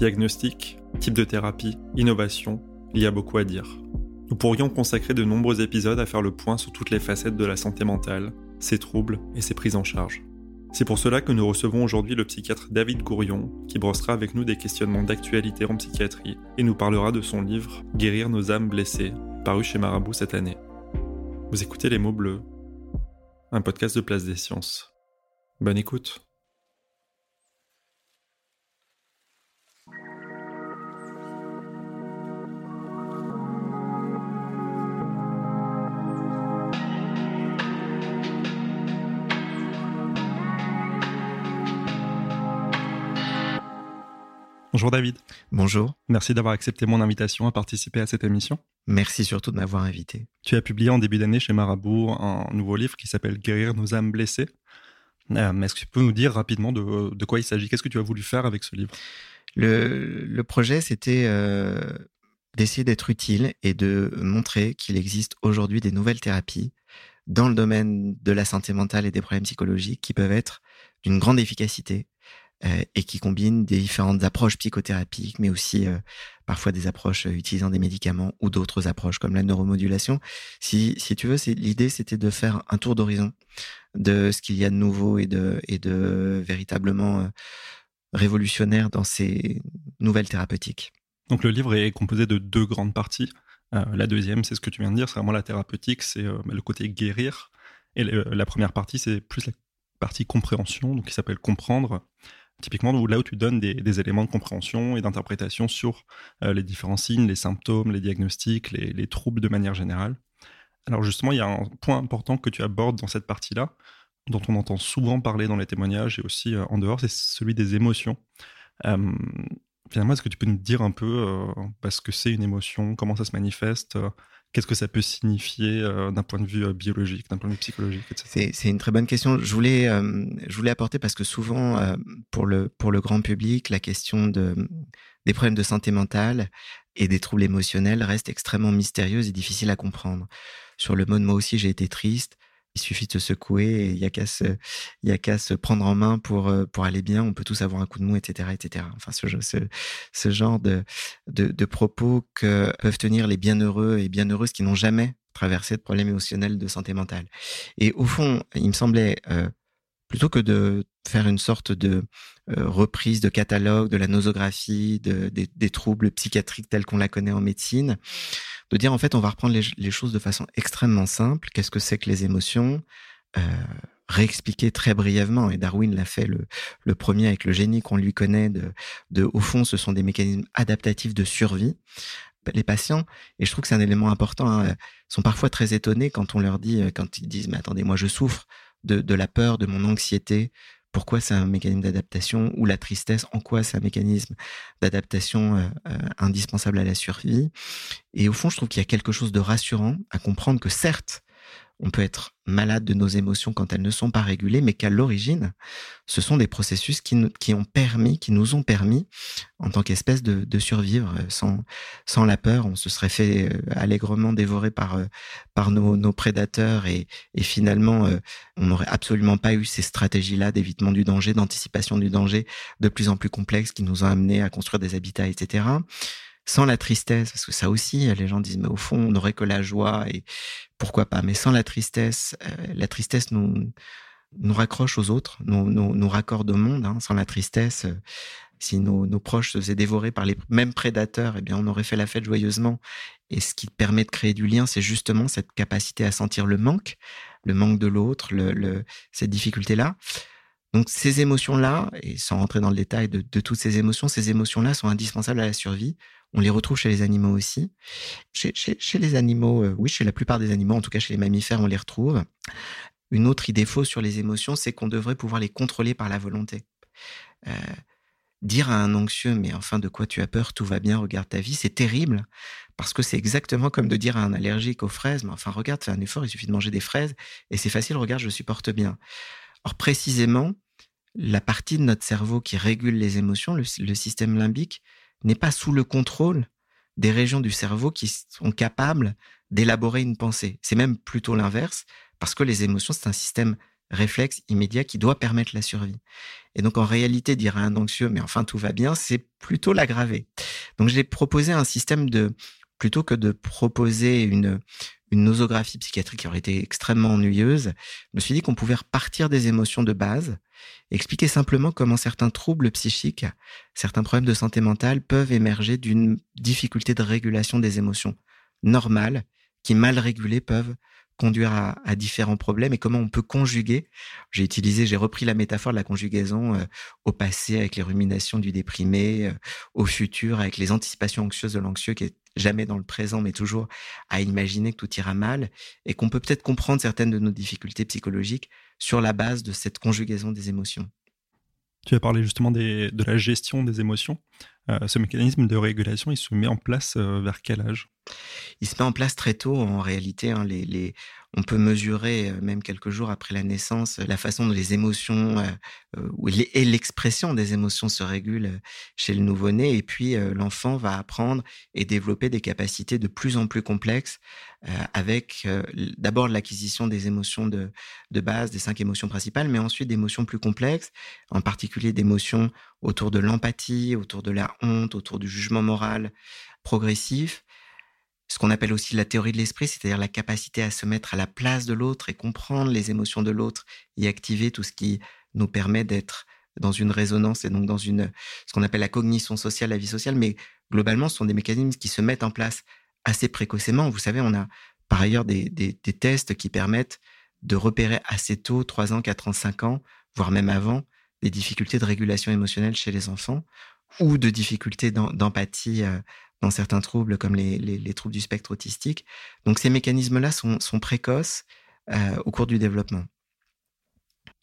Diagnostic, type de thérapie, innovation, il y a beaucoup à dire. Nous pourrions consacrer de nombreux épisodes à faire le point sur toutes les facettes de la santé mentale, ses troubles et ses prises en charge. C'est pour cela que nous recevons aujourd'hui le psychiatre David Gourion, qui brossera avec nous des questionnements d'actualité en psychiatrie et nous parlera de son livre Guérir nos âmes blessées, paru chez Marabout cette année. Vous écoutez Les mots bleus, un podcast de Place des Sciences. Bonne écoute. Bonjour David. Bonjour. Merci d'avoir accepté mon invitation à participer à cette émission. Merci surtout de m'avoir invité. Tu as publié en début d'année chez Marabout un nouveau livre qui s'appelle Guérir nos âmes blessées. Euh, est-ce que tu peux nous dire rapidement de, quoi il s'agit? Qu'est-ce que tu as voulu faire avec ce livre? Le, projet, c'était euh, d'essayer d'être utile et de montrer qu'il existe aujourd'hui des nouvelles thérapies dans le domaine de la santé mentale et des problèmes psychologiques qui peuvent être d'une grande efficacité et qui combine des différentes approches psychothérapiques, mais aussi euh, parfois des approches euh, utilisant des médicaments ou d'autres approches comme la neuromodulation. Si, si tu veux, l'idée, c'était de faire un tour d'horizon de ce qu'il y a de nouveau et de, véritablement révolutionnaire dans ces nouvelles thérapeutiques. Donc le livre est composé de deux grandes parties. la deuxième, c'est ce que tu viens de dire, c'est vraiment la thérapeutique, c'est le côté guérir. Et la première partie, c'est plus la partie compréhension, donc qui s'appelle comprendre. Typiquement, là où tu donnes des, éléments de compréhension et d'interprétation sur euh, les différents signes, les symptômes, les diagnostics, les, troubles de manière générale. Alors justement, il y a un point important que tu abordes dans cette partie-là, dont on entend souvent parler dans les témoignages et aussi euh, en dehors, c'est celui des émotions. Euh, finalement, est-ce que tu peux nous dire un peu ce que c'est une émotion, comment ça se manifeste Qu'est-ce que ça peut signifier euh, d'un point de vue euh, biologique, d'un point de vue psychologique, etc. C'est une très bonne question. Je voulais, euh, je voulais apporter parce que souvent, pour, le, pour le grand public, la question de, des problèmes de santé mentale et des troubles émotionnels reste extrêmement mystérieuse et difficile à comprendre. Sur le mode moi aussi j'ai été triste, il suffit de se secouer et il y a qu'à se, prendre en main pour euh, pour aller bien. On peut tous avoir un coup de mou, etc., etc. Enfin, ce, genre de, propos que peuvent tenir les bienheureux et bienheureuses qui n'ont jamais traversé de problèmes émotionnels de santé mentale. Et au fond, il me semblait euh, plutôt que de faire une sorte de euh, reprise de catalogue de la nosographie, de, des, des troubles psychiatriques tels qu'on la connaît en médecine, de dire en fait on va reprendre les, choses de façon extrêmement simple. Qu'est-ce que c'est que les émotions? Euh, Réexpliquer très brièvement, et Darwin l'a fait le, le, premier avec le génie qu'on lui connaît, de, de au fond ce sont des mécanismes adaptatifs de survie. Les patients, et je trouve que c'est un élément important, hein, sont parfois très étonnés quand on leur dit, euh, quand ils disent mais attendez moi je souffre de, de la peur, de mon anxiété, pourquoi c'est un mécanisme d'adaptation ou la tristesse, en quoi c'est un mécanisme d'adaptation euh, euh, indispensable à la survie. Et au fond, je trouve qu'il y a quelque chose de rassurant à comprendre que certes, on peut être malade de nos émotions quand elles ne sont pas régulées, mais qu'à l'origine, ce sont des processus qui, qui ont permis, qui nous ont permis, en tant qu'espèce, de, de, survivre. Sans, sans la peur, on se serait fait euh, allègrement dévorer par, euh, par nos, nos prédateurs et, et finalement, euh, on n'aurait absolument pas eu ces stratégies-là d'évitement du danger, d'anticipation du danger de plus en plus complexes qui nous ont amenés à construire des habitats, etc sans la tristesse, parce que ça aussi, les gens disent, mais au fond, on n'aurait que la joie et pourquoi pas. Mais sans la tristesse, euh, la tristesse nous nous raccroche aux autres, nous, nous, nous raccorde au monde. Hein. Sans la tristesse, euh, si nos, proches se faisaient dévorer par les mêmes prédateurs, eh bien, on aurait fait la fête joyeusement. Et ce qui permet de créer du lien, c'est justement cette capacité à sentir le manque, le manque de l'autre, le, cette difficulté-là. Donc ces émotions-là, et sans rentrer dans le détail de, toutes ces émotions, ces émotions-là sont indispensables à la survie. On les retrouve chez les animaux aussi. Chez, les animaux, euh, oui, chez la plupart des animaux, en tout cas chez les mammifères, on les retrouve. Une autre idée fausse sur les émotions, c'est qu'on devrait pouvoir les contrôler par la volonté. Euh, dire à un anxieux, mais enfin de quoi tu as peur, tout va bien, regarde ta vie, c'est terrible, parce que c'est exactement comme de dire à un allergique aux fraises, mais enfin regarde, fais un effort, il suffit de manger des fraises, et c'est facile, regarde, je supporte bien. Or, précisément, la partie de notre cerveau qui régule les émotions, le, système limbique, n'est pas sous le contrôle des régions du cerveau qui sont capables d'élaborer une pensée. C'est même plutôt l'inverse, parce que les émotions, c'est un système réflexe immédiat qui doit permettre la survie. Et donc, en réalité, dire à un anxieux, mais enfin, tout va bien, c'est plutôt l'aggraver. Donc, j'ai proposé un système de, plutôt que de proposer une, une nosographie psychiatrique qui aurait été extrêmement ennuyeuse, je me suis dit qu'on pouvait repartir des émotions de base, expliquer simplement comment certains troubles psychiques, certains problèmes de santé mentale peuvent émerger d'une difficulté de régulation des émotions normales qui, mal régulées, peuvent conduire à, différents problèmes et comment on peut conjuguer. J'ai utilisé, j'ai repris la métaphore de la conjugaison euh, au passé avec les ruminations du déprimé, euh, au futur avec les anticipations anxieuses de l'anxieux qui est jamais dans le présent, mais toujours à imaginer que tout ira mal et qu'on peut peut-être comprendre certaines de nos difficultés psychologiques sur la base de cette conjugaison des émotions. Tu as parlé justement de la gestion des émotions. Euh, ce mécanisme de régulation, il se met en place vers quel âge? Il se met en place très tôt en réalité. Hein, les, on peut mesurer, euh, même quelques jours après la naissance, la façon dont les émotions euh, euh, et l'expression des émotions se régulent chez le nouveau-né. Et puis, l'enfant va apprendre et développer des capacités de plus en plus complexes avec d'abord l'acquisition des émotions de, de base, des cinq émotions principales, mais ensuite d'émotions plus complexes, en particulier d'émotions autour de l'empathie, autour de la honte, autour du jugement moral progressif ce qu'on appelle aussi la théorie de l'esprit, c'est-à-dire la capacité à se mettre à la place de l'autre et comprendre les émotions de l'autre et activer tout ce qui nous permet d'être dans une résonance et donc dans une ce qu'on appelle la cognition sociale, la vie sociale. Mais globalement, ce sont des mécanismes qui se mettent en place assez précocement. Vous savez, on a par ailleurs des, des, des tests qui permettent de repérer assez tôt, 3 ans, 4 ans, 5 ans, voire même avant, des difficultés de régulation émotionnelle chez les enfants ou de difficultés d'empathie euh, dans certains troubles comme les, troubles du spectre autistique. Donc ces mécanismes-là sont, précoces euh, au cours du développement.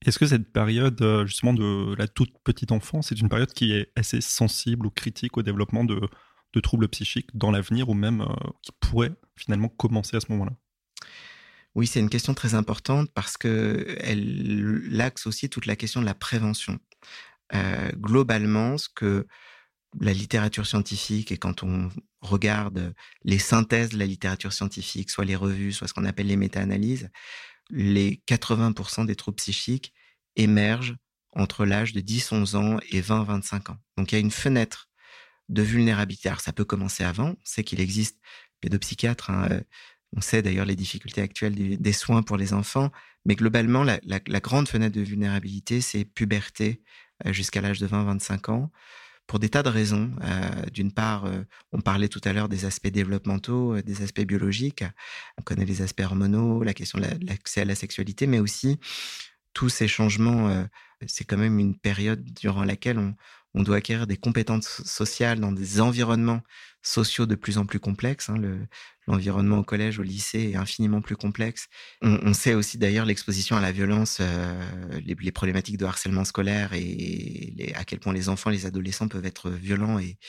Est-ce que cette période euh, justement de la toute petite enfance est une période qui est assez sensible ou critique au développement de, troubles psychiques dans l'avenir ou même euh, qui pourrait finalement commencer à ce moment-là? Oui, c'est une question très importante parce que elle axe aussi toute la question de la prévention. globalement, ce que la littérature scientifique et quand on regarde les synthèses de la littérature scientifique, soit les revues, soit ce qu'on appelle les méta-analyses, les 80% des troubles psychiques émergent entre l'âge de 10-11 ans et 20-25 ans. Donc il y a une fenêtre de vulnérabilité. Alors ça peut commencer avant, on sait qu'il existe pédopsychiatres, hein, euh, on sait d'ailleurs les difficultés actuelles des, soins pour les enfants, mais globalement, la, la grande fenêtre de vulnérabilité, c'est puberté euh, jusqu'à l'âge de 20-25 ans pour des tas de raisons. Euh, d'une part, euh, on parlait tout à l'heure des aspects développementaux, euh, des aspects biologiques. On connaît les aspects hormonaux, la question de l'accès à la sexualité, mais aussi tous ces changements. c'est quand même une période durant laquelle on, doit acquérir des compétences sociales dans des environnements sociaux de plus en plus complexes. Hein. L'environnement au collège, au lycée est infiniment plus complexe. On, sait aussi d'ailleurs l'exposition à la violence, euh, les, problématiques de harcèlement scolaire et à quel point les enfants, les adolescents peuvent être violents et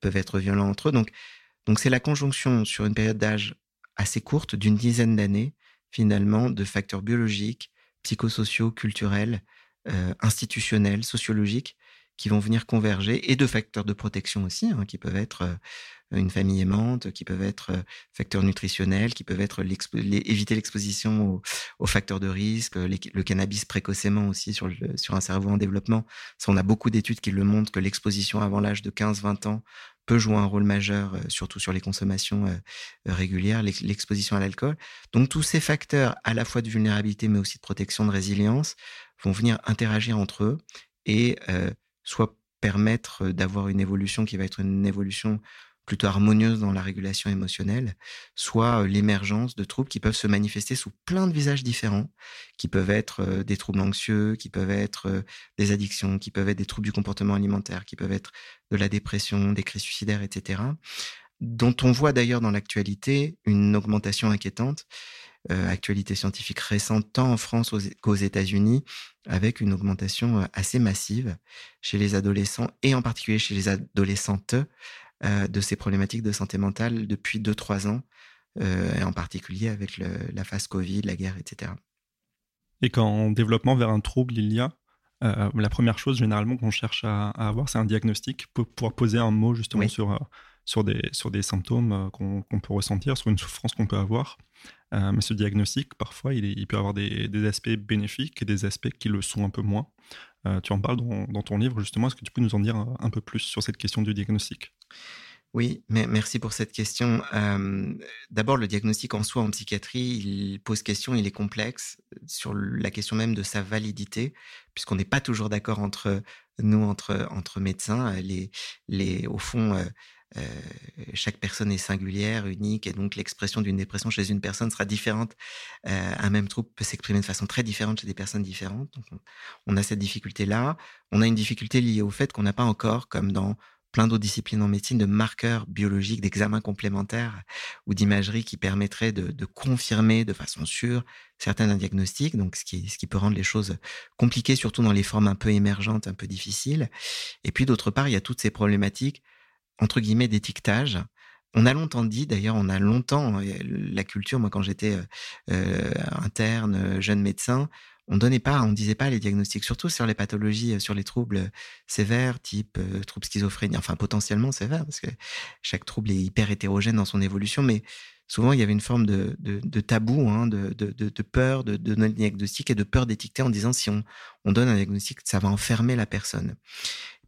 peuvent être violents entre eux. Donc c'est la conjonction sur une période d'âge assez courte, d'une dizaine d'années, finalement, de facteurs biologiques, psychosociaux, culturels, euh, institutionnels, sociologiques, qui vont venir converger et de facteurs de protection aussi, hein, qui peuvent être euh, une famille aimante, qui peuvent être euh, facteurs nutritionnels, qui peuvent être éviter l'exposition aux, facteurs de risque, le cannabis précocement aussi sur, un cerveau en développement. On a beaucoup d'études qui le montrent que l'exposition avant l'âge de 15-20 ans peut jouer un rôle majeur, euh, surtout sur les consommations régulières, l'exposition à l'alcool. Donc tous ces facteurs, à la fois de vulnérabilité, mais aussi de protection, de résilience, vont venir interagir entre eux et soit permettre d'avoir une évolution qui va être une évolution plutôt harmonieuse dans la régulation émotionnelle, soit l'émergence de troubles qui peuvent se manifester sous plein de visages différents, qui peuvent être des troubles anxieux, qui peuvent être des addictions, qui peuvent être des troubles du comportement alimentaire, qui peuvent être de la dépression, des crises suicidaires, etc., dont on voit d'ailleurs dans l'actualité une augmentation inquiétante euh, actualité scientifique récente, tant en France qu'aux États-Unis, avec une augmentation euh, assez massive chez les adolescents et en particulier chez les adolescentes euh, de ces problématiques de santé mentale depuis 2-3 ans, et en particulier avec la phase Covid, la guerre, etc. Et quand en développement vers un trouble il y a, la première chose généralement qu'on cherche à, avoir, c'est un diagnostic pour pouvoir poser un mot justement sur, sur, des, sur des symptômes qu'on peut ressentir, sur une souffrance qu'on peut avoir. Euh, mais ce diagnostic, parfois, il, peut avoir des, aspects bénéfiques et des aspects qui le sont un peu moins. Euh, tu en parles dans, ton livre, justement. Est-ce que tu peux nous en dire un, peu plus sur cette question du diagnostic? Oui, mais merci pour cette question. D'abord, le diagnostic en soi en psychiatrie, il pose question, il est complexe sur la question même de sa validité, puisqu'on n'est pas toujours d'accord entre nous, entre, médecins. Au fond, chaque personne est singulière, unique, et donc l'expression d'une dépression chez une personne sera différente. Un même trouble peut s'exprimer de façon très différente chez des personnes différentes. On, a cette difficulté-là. On a une difficulté liée au fait qu'on n'a pas encore, comme dans plein d'autres disciplines en médecine, de marqueurs biologiques, d'examens complémentaires ou d'imagerie qui permettraient de, confirmer de façon sûre certains diagnostics, donc ce qui, ce qui peut rendre les choses compliquées, surtout dans les formes un peu émergentes, un peu difficiles. Et puis d'autre part, il y a toutes ces problématiques entre guillemets d'étiquetage. On a longtemps dit, d'ailleurs, on a longtemps, la culture, moi quand j'étais euh, euh, interne, jeune médecin, on donnait pas, on disait pas les diagnostics, surtout sur les pathologies, euh, sur les troubles sévères, type troubles schizophrénie, enfin potentiellement sévères, parce que chaque trouble est hyper hétérogène dans son évolution, mais souvent il y avait une forme de, tabou, hein, de, peur de donner le diagnostic et de peur d'étiqueter en disant si on, on donne un diagnostic, ça va enfermer la personne.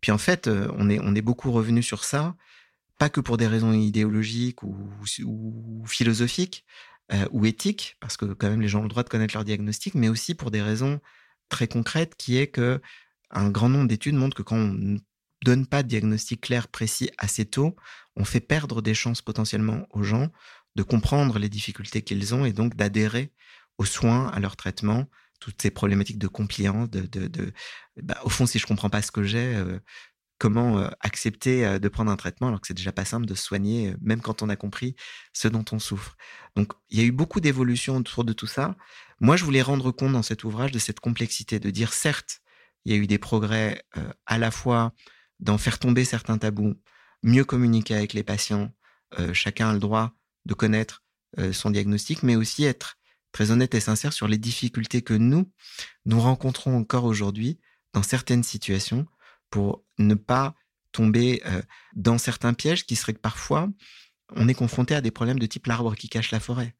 Puis en fait, euh, on est beaucoup revenu sur ça, pas que pour des raisons idéologiques ou, philosophiques euh, ou éthiques, parce que quand même les gens ont le droit de connaître leur diagnostic, mais aussi pour des raisons très concrètes, qui est que un grand nombre d'études montrent que quand on ne donne pas de diagnostic clair, précis assez tôt, on fait perdre des chances potentiellement aux gens de comprendre les difficultés qu'ils ont et donc d'adhérer aux soins, à leur traitement, toutes ces problématiques de compliance, de, de, bah, au fond, si je comprends pas ce que j'ai, euh, comment accepter de prendre un traitement alors que c'est déjà pas simple de se soigner, même quand on a compris ce dont on souffre. Donc, il y a eu beaucoup d'évolutions autour de tout ça. Moi, je voulais rendre compte dans cet ouvrage de cette complexité, de dire certes, il y a eu des progrès à la fois dans faire tomber certains tabous, mieux communiquer avec les patients, chacun a le droit de connaître son diagnostic, mais aussi être très honnête et sincère sur les difficultés que nous, nous rencontrons encore aujourd'hui dans certaines situations pour ne pas tomber euh, dans certains pièges qui seraient que parfois on est confronté à des problèmes de type l'arbre qui cache la forêt.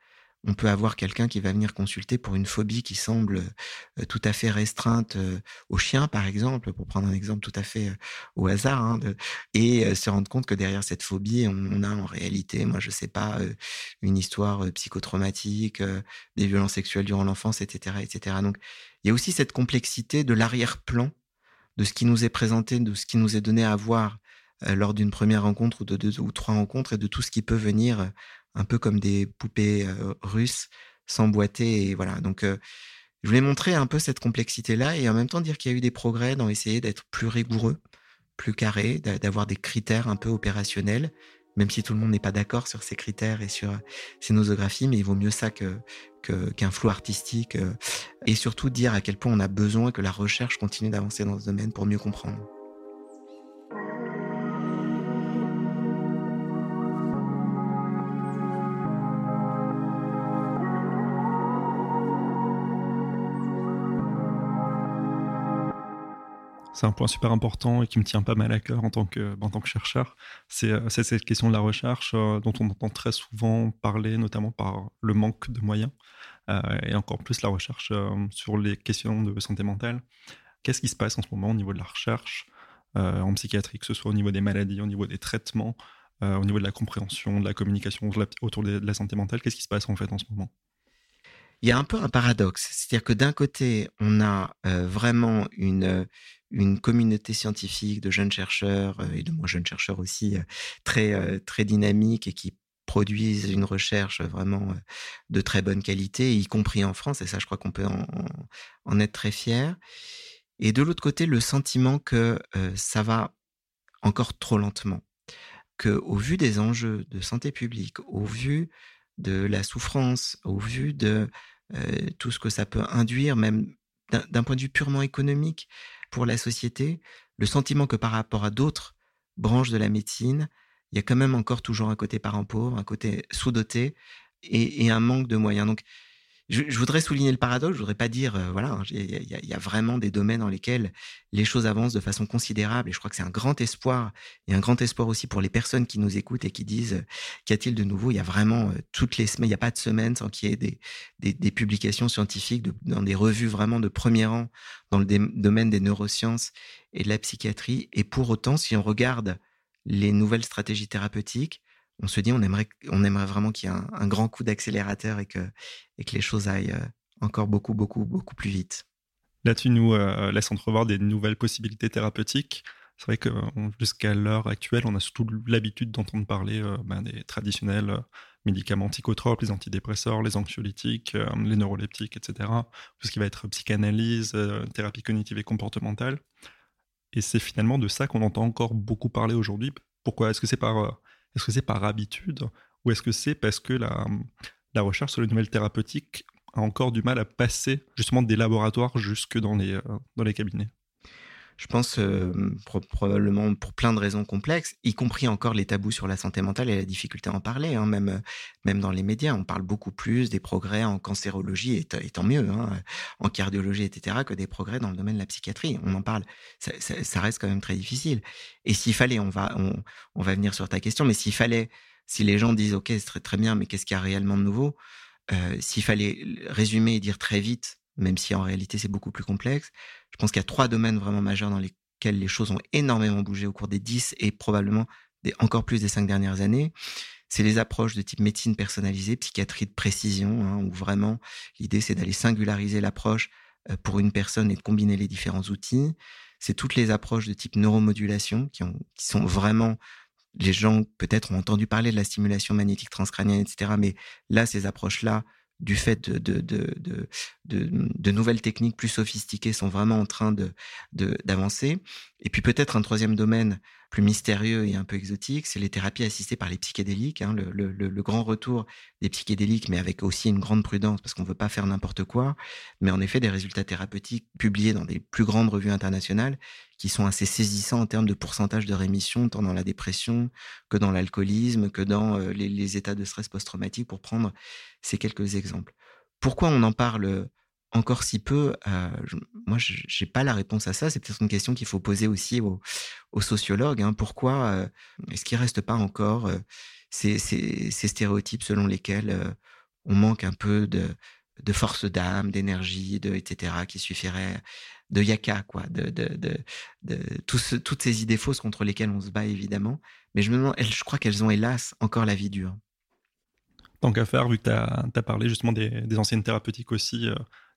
On peut avoir quelqu'un qui va venir consulter pour une phobie qui semble euh, tout à fait restreinte euh, aux chiens, par exemple, pour prendre un exemple tout à fait euh, au hasard, hein, et se rendre compte que derrière cette phobie, on, a en réalité, moi je sais pas, une histoire psychotraumatique, des violences sexuelles durant l'enfance, etc., etc. Donc il y a aussi cette complexité de l'arrière-plan de ce qui nous est présenté, de ce qui nous est donné à voir lors d'une première rencontre ou de deux ou trois rencontres et de tout ce qui peut venir un peu comme des poupées russes s'emboîter. Et voilà. Donc, je voulais montrer un peu cette complexité-là et en même temps dire qu'il y a eu des progrès dans essayer d'être plus rigoureux, plus carré, d'avoir des critères un peu opérationnels, même si tout le monde n'est pas d'accord sur ces critères et sur ces nosographies, mais il vaut mieux ça que qu'un flou artistique et surtout dire à quel point on a besoin que la recherche continue d'avancer dans ce domaine pour mieux comprendre. C'est un point super important et qui me tient pas mal à cœur en tant que, en tant que chercheur. C'est euh, cette question de la recherche euh, dont on entend très souvent parler, notamment par le manque de moyens, euh, et encore plus la recherche sur les questions de santé mentale. Qu'est-ce qui se passe en ce moment au niveau de la recherche en psychiatrie, que ce soit au niveau des maladies, au niveau des traitements, au niveau de la compréhension, de la communication autour de la santé mentale? Qu'est-ce qui se passe en fait en ce moment? Il y a un peu un paradoxe. C'est-à-dire que d'un côté, on a vraiment une, une communauté scientifique de jeunes chercheurs et de moins jeunes chercheurs aussi très, très dynamiques et qui produisent une recherche vraiment de très bonne qualité, y compris en France. Et ça, je crois qu'on peut en, en, être très fier. Et de l'autre côté, le sentiment que ça va encore trop lentement. Que, au vu des enjeux de santé publique, au vu de la souffrance, au vu de tout ce que ça peut induire, même d'un point de vue purement économique pour la société, le sentiment que par rapport à d'autres branches de la médecine, il y a quand même encore toujours un côté parent pauvre, un côté sous-doté et, un manque de moyens. Je, voudrais souligner le paradoxe. Je voudrais pas dire, euh, voilà, hein, il y, a vraiment des domaines dans lesquels les choses avancent de façon considérable. Et je crois que c'est un grand espoir et un grand espoir aussi pour les personnes qui nous écoutent et qui disent, euh, qu'y a-t-il de nouveau? Il y a vraiment euh, n'y a pas de semaine sans qu'il y ait des, publications scientifiques dans des revues vraiment de premier rang dans le domaine des neurosciences et de la psychiatrie. Et pour autant, si on regarde les nouvelles stratégies thérapeutiques, on se dit on aimerait, on aimerait vraiment qu'il y ait un, grand coup d'accélérateur et que, et que les choses aillent euh, encore beaucoup, beaucoup, beaucoup plus vite. Là, tu nous euh, laisses entrevoir des nouvelles possibilités thérapeutiques. C'est vrai que jusqu'à l'heure actuelle, on a surtout l'habitude d'entendre parler euh, ben, des traditionnels médicaments psychotropes, les antidépresseurs, les anxiolytiques, les neuroleptiques, etc. Tout ce qui va être psychanalyse, thérapie cognitive et comportementale. Et c'est finalement de ça qu'on entend encore beaucoup parler aujourd'hui. Pourquoi? Est-ce que c'est par est-ce que c'est par habitude ou est-ce que c'est parce que la, recherche sur les nouvelles thérapeutiques a encore du mal à passer justement des laboratoires jusque dans les, euh, dans les cabinets? Je pense probablement pour plein de raisons complexes, y compris encore les tabous sur la santé mentale et la difficulté à en parler. Hein, même, même dans les médias, on parle beaucoup plus des progrès en cancérologie, et, tant mieux, hein, en cardiologie, etc., que des progrès dans le domaine de la psychiatrie. On en parle, ça, reste quand même très difficile. Et s'il fallait, on va, on, va venir sur ta question, mais s'il fallait, si les gens disent, OK, c'est très, très bien, mais qu'est-ce qu'il y a réellement de nouveau S'il fallait résumer et dire très vite même si en réalité c'est beaucoup plus complexe. Je pense qu'il y a trois domaines vraiment majeurs dans lesquels les choses ont énormément bougé au cours des dix et probablement encore plus des cinq dernières années. C'est les approches de type médecine personnalisée, psychiatrie de précision, hein, où vraiment l'idée c'est d'aller singulariser l'approche euh, pour une personne et de combiner les différents outils. C'est toutes les approches de type neuromodulation qui, qui sont vraiment les gens peut-être ont entendu parler de la stimulation magnétique transcrânienne, etc. Mais là, ces approches-là du fait de, de, de, de, nouvelles techniques plus sophistiquées sont vraiment en train d'avancer. Et puis peut-être un troisième domaine plus mystérieux et un peu exotique, c'est les thérapies assistées par les psychédéliques, hein, le, grand retour des psychédéliques, mais avec aussi une grande prudence parce qu'on ne veut pas faire n'importe quoi. Mais en effet, des résultats thérapeutiques publiés dans des plus grandes revues internationales qui sont assez saisissants en termes de pourcentage de rémission, tant dans la dépression que dans l'alcoolisme, que dans euh, les, les, états de stress post-traumatique, pour prendre ces quelques exemples. Pourquoi on en parle encore si peu euh, Moi, je n'ai pas la réponse à ça. C'est peut-être une question qu'il faut poser aussi aux, sociologues. Hein. Pourquoi euh, est-ce qu'il ne reste pas encore euh, ces, stéréotypes selon lesquels euh, on manque un peu de, de force d'âme, d'énergie, etc., qui suffirait de yaka, quoi, de, toutes ces idées fausses contre lesquelles on se bat, évidemment. Mais je me demande, je crois qu'elles ont hélas encore la vie dure. Tant qu'à faire, vu que tu as, parlé justement des, anciennes thérapeutiques aussi,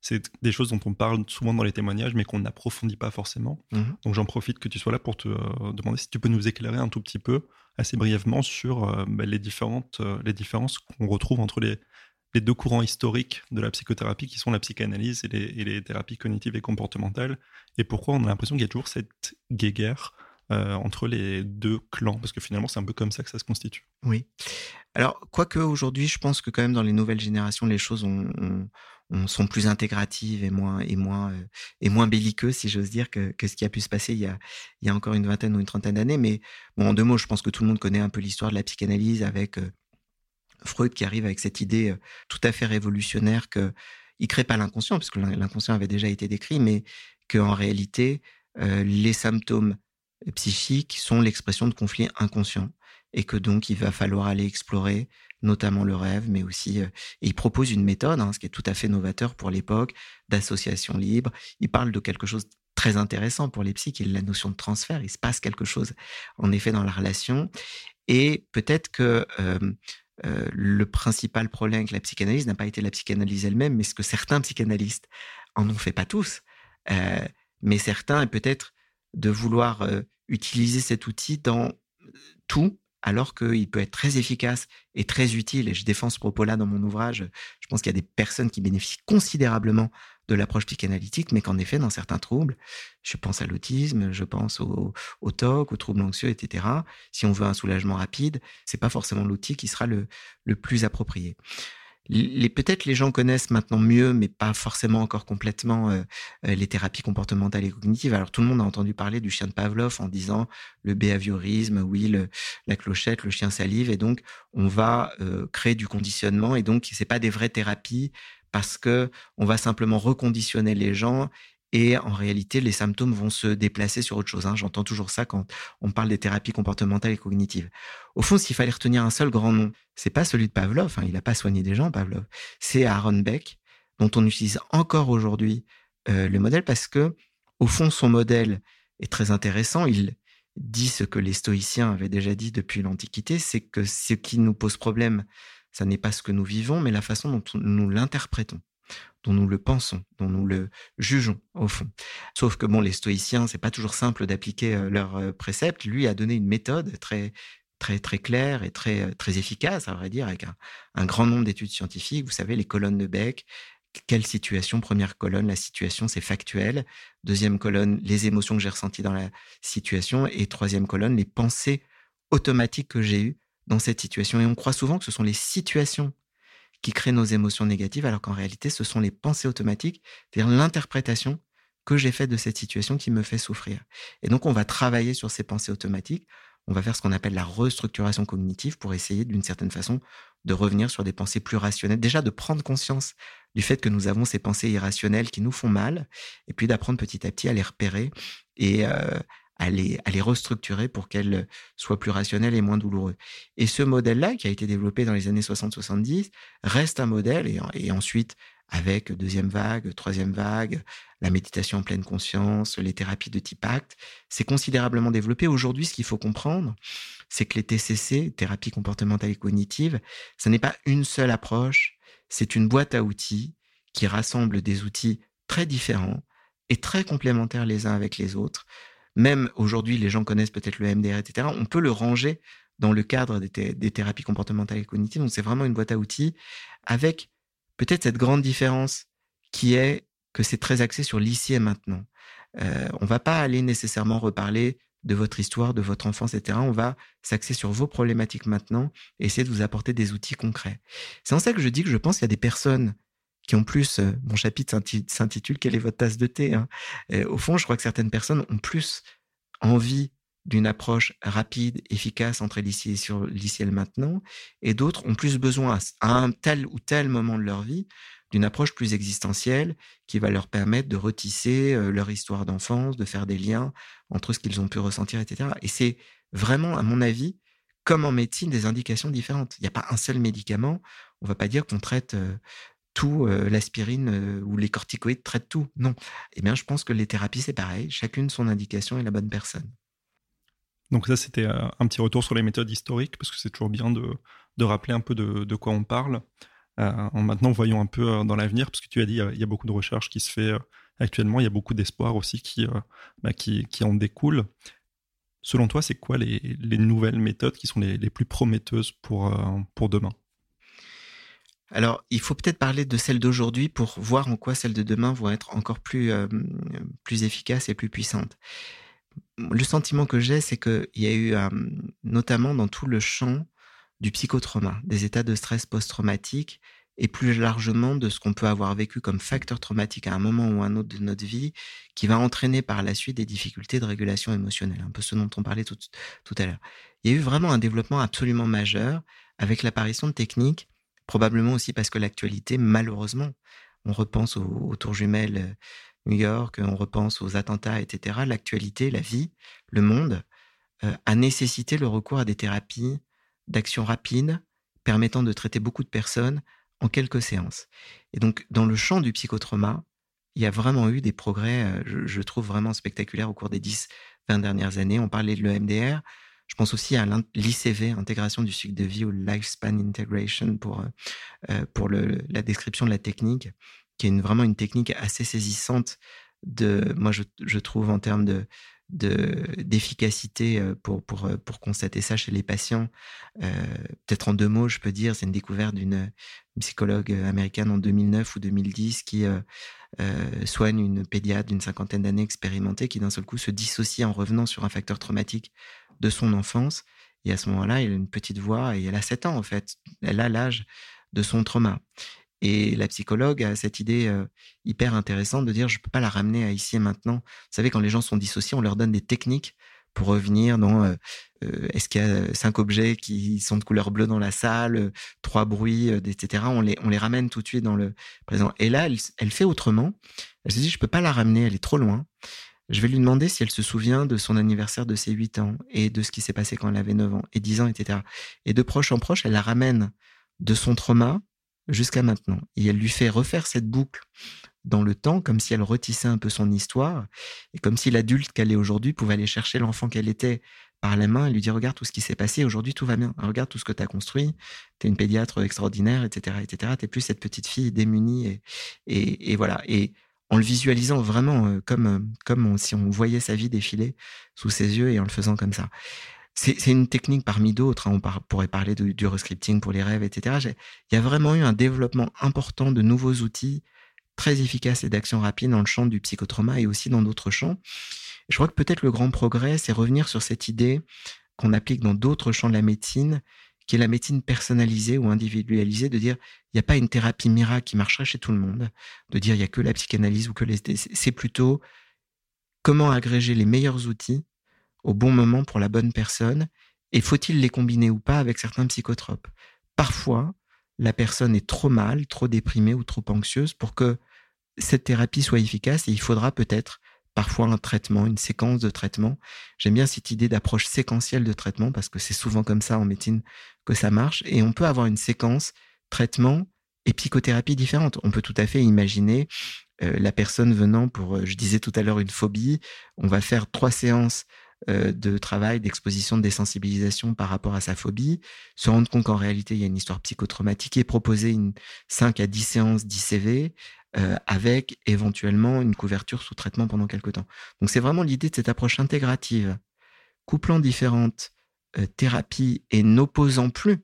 c'est des choses dont on parle souvent dans les témoignages, mais qu'on n'approfondit pas forcément. Mhm. Donc j'en profite que tu sois là pour te euh, demander si tu peux nous éclairer un tout petit peu, assez brièvement, sur euh, bah, les, différentes, euh, les différences qu'on retrouve entre les, les, deux courants historiques de la psychothérapie, qui sont la psychanalyse et les, et les thérapies cognitives et comportementales, et pourquoi on a l'impression qu'il y a toujours cette guéguerre entre les deux clans, parce que finalement c'est un peu comme ça que ça se constitue. Oui. Alors, quoique aujourd'hui, je pense que quand même dans les nouvelles générations, les choses ont, sont plus intégratives et moins et moins euh, et moins belliqueuses, si j'ose dire, que, ce qui a pu se passer il y a, encore une vingtaine ou une trentaine d'années. Mais en deux mots, je pense que tout le monde connaît un peu l'histoire de la psychanalyse avec euh, Freud qui arrive avec cette idée euh, tout à fait révolutionnaire que il crée pas l'inconscient, parce que l'inconscient avait déjà été décrit, mais que en réalité les symptômes psychiques sont l'expression de conflits inconscients et que donc il va falloir aller explorer notamment le rêve, mais aussi et il propose une méthode, hein, ce qui est tout à fait novateur pour l'époque, d'association libre. Il parle de quelque chose très intéressant pour les psys, qui est la notion de transfert. Il se passe quelque chose, en effet, dans la relation. Et peut-être que euh, le principal problème avec la psychanalyse n'a pas été la psychanalyse elle-même, mais ce que certains psychanalystes en ont fait pas tous, euh, mais certains, et peut-être de vouloir euh, utiliser cet outil dans tout, alors qu'il peut être très efficace et très utile. Et je défends ce propos-là dans mon ouvrage. Je pense qu'il y a des personnes qui bénéficient considérablement de l'approche psychanalytique, mais qu'en effet, dans certains troubles, je pense à l'autisme, je pense au, TOC, aux troubles anxieux, etc. Si on veut un soulagement rapide, c'est pas forcément l'outil qui sera le, le plus approprié. Les, peut-être les gens connaissent maintenant mieux, mais pas forcément encore complètement, euh, euh, les thérapies comportementales et cognitives. Alors tout le monde a entendu parler du chien de Pavlov en disant le behaviorisme, oui, le, la clochette, le chien salive, et donc on va euh, créer du conditionnement, et donc c'est pas des vraies thérapies parce que on va simplement reconditionner les gens et en réalité, les symptômes vont se déplacer sur autre chose. Hein. J'entends toujours ça quand on parle des thérapies comportementales et cognitives. Au fond, s'il fallait retenir un seul grand nom, c'est pas celui de Pavlov. Hein. Il n'a pas soigné des gens, Pavlov. C'est Aaron Beck, dont on utilise encore aujourd'hui euh, le modèle parce que, au fond, son modèle est très intéressant. Il dit ce que les stoïciens avaient déjà dit depuis l'Antiquité, c'est que ce qui nous pose problème, ça n'est pas ce que nous vivons, mais la façon dont nous l'interprétons dont nous le pensons, dont nous le jugeons au fond. Sauf que bon, les stoïciens, c'est pas toujours simple d'appliquer euh, leurs euh, préceptes. Lui a donné une méthode très très très claire et très euh, très efficace, à vrai dire, avec un, grand nombre d'études scientifiques. Vous savez, les colonnes de Beck. Quelle situation? Première colonne, la situation, c'est factuel. Deuxième colonne, les émotions que j'ai ressenties dans la situation. Et troisième colonne, les pensées automatiques que j'ai eues dans cette situation. Et on croit souvent que ce sont les situations qui créent nos émotions négatives, alors qu'en réalité, ce sont les pensées automatiques, c'est-à-dire l'interprétation que j'ai faite de cette situation qui me fait souffrir. Et donc, on va travailler sur ces pensées automatiques. On va faire ce qu'on appelle la restructuration cognitive pour essayer, d'une certaine façon, de revenir sur des pensées plus rationnelles. Déjà, de prendre conscience du fait que nous avons ces pensées irrationnelles qui nous font mal, et puis d'apprendre petit à petit à les repérer et euh, à les, restructurer pour qu'elles soient plus rationnelles et moins douloureuses. Et ce modèle-là, qui a été développé dans les années 60-70, reste un modèle et, et, ensuite, avec deuxième vague, troisième vague, la méditation en pleine conscience, les thérapies de type ACT, c'est considérablement développé. Aujourd'hui, ce qu'il faut comprendre, c'est que les TCC, thérapie comportementale et cognitive, ce n'est pas une seule approche, c'est une boîte à outils qui rassemble des outils très différents et très complémentaires les uns avec les autres même aujourd'hui, les gens connaissent peut-être le MDR, etc. On peut le ranger dans le cadre des, thérapies comportementales et cognitives. Donc, c'est vraiment une boîte à outils avec peut-être cette grande différence qui est que c'est très axé sur l'ici et maintenant. Euh, on va pas aller nécessairement reparler de votre histoire, de votre enfance, etc. On va s'axer sur vos problématiques maintenant et essayer de vous apporter des outils concrets. C'est en ça que je dis que je pense qu'il y a des personnes qui ont plus, euh, mon chapitre s'intitule Quelle est votre tasse de thé hein Au fond, je crois que certaines personnes ont plus envie d'une approche rapide, efficace entre l'ici et sur l'ici et le maintenant, et d'autres ont plus besoin à un tel ou tel moment de leur vie d'une approche plus existentielle qui va leur permettre de retisser euh, leur histoire d'enfance, de faire des liens entre ce qu'ils ont pu ressentir, etc. Et c'est vraiment, à mon avis, comme en médecine, des indications différentes. Il n'y a pas un seul médicament. On ne va pas dire qu'on traite euh, tout, euh, l'aspirine euh, ou les corticoïdes traitent tout. Non. Eh bien, je pense que les thérapies, c'est pareil. Chacune son indication et la bonne personne. Donc ça, c'était euh, un petit retour sur les méthodes historiques, parce que c'est toujours bien de, rappeler un peu de, quoi on parle. en maintenant, voyons un peu dans l'avenir, parce que tu as dit, il y a beaucoup de recherches qui se fait actuellement, il y a beaucoup d'espoir aussi qui, bah, en découle. Selon toi, c'est quoi les, les, nouvelles méthodes qui sont les, plus prometteuses pour demain? Alors, il faut peut-être parler de celles d'aujourd'hui pour voir en quoi celles de demain vont être encore plus, euh, plus efficaces et plus puissantes. Le sentiment que j'ai, c'est qu'il y a eu, euh, notamment dans tout le champ du psychotrauma, des états de stress post-traumatique, et plus largement de ce qu'on peut avoir vécu comme facteur traumatique à un moment ou un autre de notre vie, qui va entraîner par la suite des difficultés de régulation émotionnelle, un peu ce dont on parlait tout à l'heure. Il y a eu vraiment un développement absolument majeur avec l'apparition de techniques Probablement aussi parce que l'actualité, malheureusement, on repense aux, tours jumelles euh, New York, on repense aux attentats, etc. L'actualité, la vie, le monde euh, a nécessité le recours à des thérapies d'action rapide permettant de traiter beaucoup de personnes en quelques séances. Et donc, dans le champ du psychotrauma, il y a vraiment eu des progrès, euh, je, je, trouve vraiment spectaculaires au cours des 10, 20 dernières années. On parlait de l'EMDR. Je pense aussi à l'ICV, intégration du cycle de vie ou Lifespan Integration pour, pour le, la description de la technique, qui est vraiment une technique assez saisissante de, moi je, je trouve en termes de, d'efficacité pour, pour, pour constater ça chez les patients. Peut-être en deux mots, je peux dire, c'est une découverte d'une psychologue américaine en 2009 ou 2010 qui soigne une pédiatre d'une cinquantaine d'années expérimentée qui d'un seul coup se dissocie en revenant sur un facteur traumatique de son enfance. Et à ce moment-là, elle a une petite voix et elle a 7 ans en fait. Elle a l'âge de son trauma. Et la psychologue a cette idée euh, hyper intéressante de dire je peux pas la ramener à ici et maintenant. Vous savez, quand les gens sont dissociés, on leur donne des techniques pour revenir dans euh, euh, est-ce qu'il y a cinq objets qui sont de couleur bleue dans la salle, trois bruits, etc. On les, on les ramène tout de suite dans le présent. Et là, elle, elle fait autrement. Elle se dit je peux pas la ramener, elle est trop loin. Je vais lui demander si elle se souvient de son anniversaire de ses 8 ans et de ce qui s'est passé quand elle avait 9 ans et 10 ans, etc. Et de proche en proche, elle la ramène de son trauma jusqu'à maintenant. Et elle lui fait refaire cette boucle dans le temps, comme si elle retissait un peu son histoire, et comme si l'adulte qu'elle est aujourd'hui pouvait aller chercher l'enfant qu'elle était par la main et lui dire regarde tout ce qui s'est passé, aujourd'hui tout va bien, regarde tout ce que tu as construit, tu es une pédiatre extraordinaire, etc. etc. Tu plus cette petite fille démunie, et, et, voilà. Et en le visualisant vraiment euh, comme, euh, comme si on voyait sa vie défiler sous ses yeux et en le faisant comme ça. C'est une technique parmi d'autres. Hein. On pourrait parler du rescripting pour les rêves, etc. Il y a vraiment eu un développement important de nouveaux outils très efficaces et d'action rapide dans le champ du psychotrauma et aussi dans d'autres champs. Je crois que peut-être le grand progrès, c'est revenir sur cette idée qu'on applique dans d'autres champs de la médecine, qui est la médecine personnalisée ou individualisée, de dire il n'y a pas une thérapie miracle qui marcherait chez tout le monde, de dire il n'y a que la psychanalyse ou que les... C'est plutôt comment agréger les meilleurs outils au bon moment pour la bonne personne et faut-il les combiner ou pas avec certains psychotropes? Parfois, la personne est trop mal, trop déprimée ou trop anxieuse pour que cette thérapie soit efficace et il faudra peut-être parfois un traitement, une séquence de traitement. J'aime bien cette idée d'approche séquentielle de traitement parce que c'est souvent comme ça en médecine que ça marche et on peut avoir une séquence traitement et psychothérapie différente. On peut tout à fait imaginer euh, la personne venant pour, euh, je disais tout à l'heure, une phobie. On va faire trois séances euh, de travail, d'exposition, de désensibilisation par rapport à sa phobie, se rendre compte qu'en réalité, il y a une histoire psychotraumatique et proposer une 5 à 10 séances d'ICV avec éventuellement une couverture sous traitement pendant quelques temps. Donc c'est vraiment l'idée de cette approche intégrative, couplant différentes thérapies et n'opposant plus.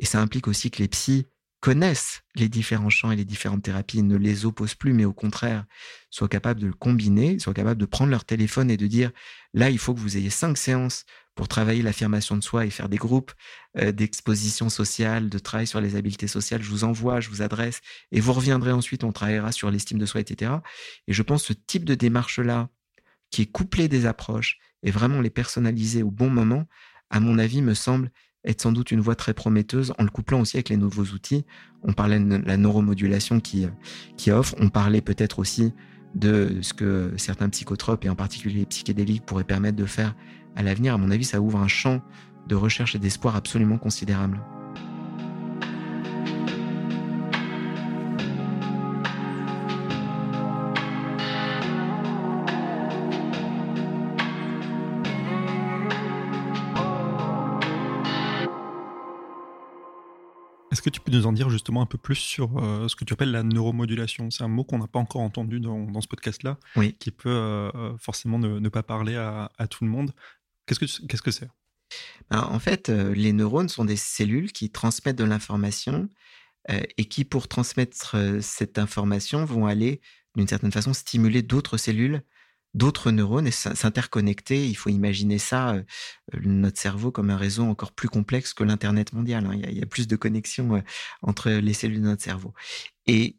Et ça implique aussi que les psys connaissent les différents champs et les différentes thérapies, ne les opposent plus, mais au contraire, soient capables de le combiner, soient capables de prendre leur téléphone et de dire, là, il faut que vous ayez cinq séances pour travailler l'affirmation de soi et faire des groupes euh, d'exposition sociale, de travail sur les habiletés sociales. Je vous envoie, je vous adresse, et vous reviendrez ensuite, on travaillera sur l'estime de soi, etc. Et je pense que ce type de démarche-là, qui est couplé des approches et vraiment les personnaliser au bon moment, à mon avis, me semble être sans doute une voie très prometteuse en le couplant aussi avec les nouveaux outils. On parlait de la neuromodulation qui, qui offre, on parlait peut-être aussi de ce que certains psychotropes et en particulier les psychédéliques pourraient permettre de faire à l'avenir. À mon avis, ça ouvre un champ de recherche et d'espoir absolument considérable. Est-ce que tu peux nous en dire justement un peu plus sur euh, ce que tu appelles la neuromodulation? C'est un mot qu'on n'a pas encore entendu dans, ce podcast-là, qui peut euh, euh, forcément ne, pas parler à, tout le monde. Qu'est-ce que c'est? Ben, En fait, les neurones sont des cellules qui transmettent de l'information et qui, pour transmettre cette information, vont aller d'une certaine façon stimuler d'autres cellules d'autres neurones et s'interconnecter. Il faut imaginer ça, euh, notre cerveau, comme un réseau encore plus complexe que l'Internet mondial. Hein. Il, y a, plus de connexions euh, entre les cellules de notre cerveau. Et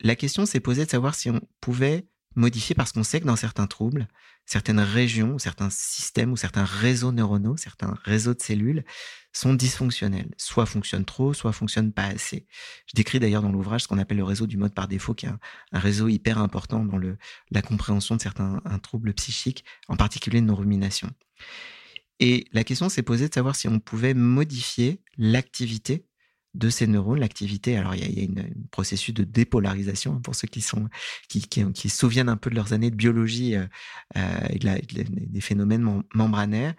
la question s'est posée de savoir si on pouvait modifier, parce qu'on sait que dans certains troubles, certaines régions, certains systèmes ou certains réseaux neuronaux, certains réseaux de cellules sont dysfonctionnels. Soit fonctionnent trop, soit fonctionnent pas assez. Je décris d'ailleurs dans l'ouvrage ce qu'on appelle le réseau du mode par défaut, qui est un, réseau hyper important dans la compréhension de certains troubles psychiques, en particulier de nos ruminations. Et la question s'est posée de savoir si on pouvait modifier l'activité de ces neurones, l'activité. Alors, il y a, un processus de dépolarisation hein, pour ceux qui sont qui, qui, se souviennent un peu de leurs années de biologie euh, euh et des phénomènes membranaires.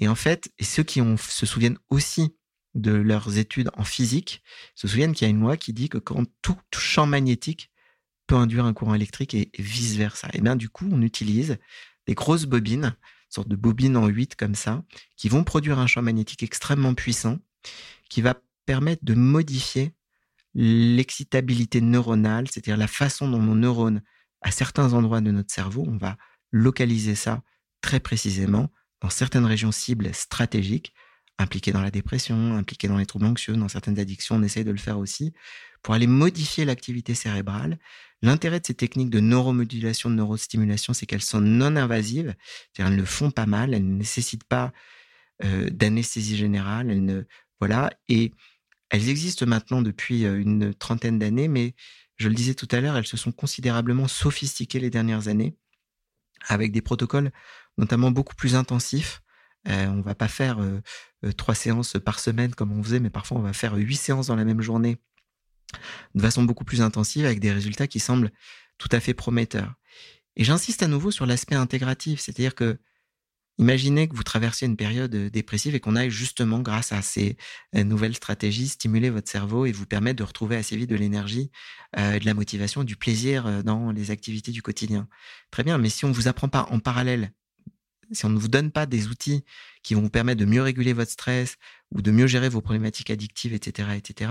Et en fait, et ceux qui se souviennent aussi de leurs études en physique se souviennent qu'il y a une loi qui dit que quand tout, champ magnétique peut induire un courant électrique et, vice versa. Et bien du coup, on utilise des grosses bobines, sorte de bobines en 8 comme ça, qui vont produire un champ magnétique extrêmement puissant, qui va permettre de modifier l'excitabilité neuronale, c'est-à-dire la façon dont nos neurones, à certains endroits de notre cerveau, on va localiser ça très précisément dans certaines régions cibles stratégiques, impliquées dans la dépression, impliquées dans les troubles anxieux, dans certaines addictions, on essaye de le faire aussi, pour aller modifier l'activité cérébrale. L'intérêt de ces techniques de neuromodulation, de neurostimulation, c'est qu'elles sont non invasives, c'est-à-dire elles ne font pas mal, elles ne nécessitent pas euh, d'anesthésie générale, elles ne, voilà, et elles existent maintenant depuis une trentaine d'années, mais je le disais tout à l'heure, elles se sont considérablement sophistiquées les dernières années, avec des protocoles notamment beaucoup plus intensifs. Euh, on va pas faire trois séances par semaine comme on faisait, mais parfois on va faire huit séances dans la même journée de façon beaucoup plus intensive avec des résultats qui semblent tout à fait prometteurs. Et j'insiste à nouveau sur l'aspect intégratif, c'est-à-dire que Imaginez que vous traversiez une période euh, dépressive et qu'on aille justement, grâce à ces euh, nouvelles stratégies, stimuler votre cerveau et vous permettre de retrouver assez vite de l'énergie, euh, de la motivation, du plaisir dans les activités du quotidien. Très bien, mais si on ne vous apprend pas en parallèle, si on ne vous donne pas des outils qui vont vous permettre de mieux réguler votre stress ou de mieux gérer vos problématiques addictives, etc., etc.,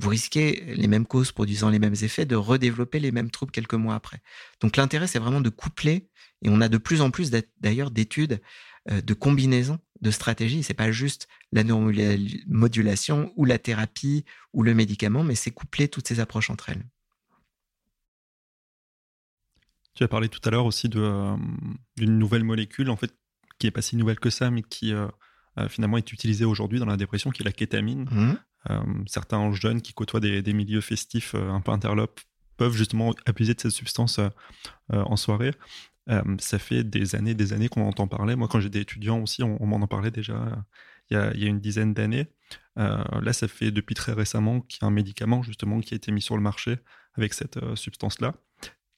vous risquez les mêmes causes produisant les mêmes effets de redévelopper les mêmes troubles quelques mois après. Donc l'intérêt, c'est vraiment de coupler, et on a de plus en plus d'ailleurs d'études euh, de combinaisons de stratégies. C'est pas juste la neuromodulation ou la thérapie ou le médicament, mais c'est coupler toutes ces approches entre elles. Tu as parlé tout à l'heure aussi euh, d'une nouvelle molécule, en fait, qui est pas si nouvelle que ça, mais qui euh, finalement est utilisée aujourd'hui dans la dépression, qui est la kétamine. Mmh. Euh, certains jeunes qui côtoient des, milieux festifs euh, un peu interlopes peuvent justement abuser de cette substance euh, en soirée. ça fait des années, des années qu'on entend parler. Moi, quand j'étais étudiant aussi, on, m'en en parlait déjà il y, a, une dizaine d'années. là, ça fait depuis très récemment qu'il y a un médicament justement qui a été mis sur le marché avec cette substance-là.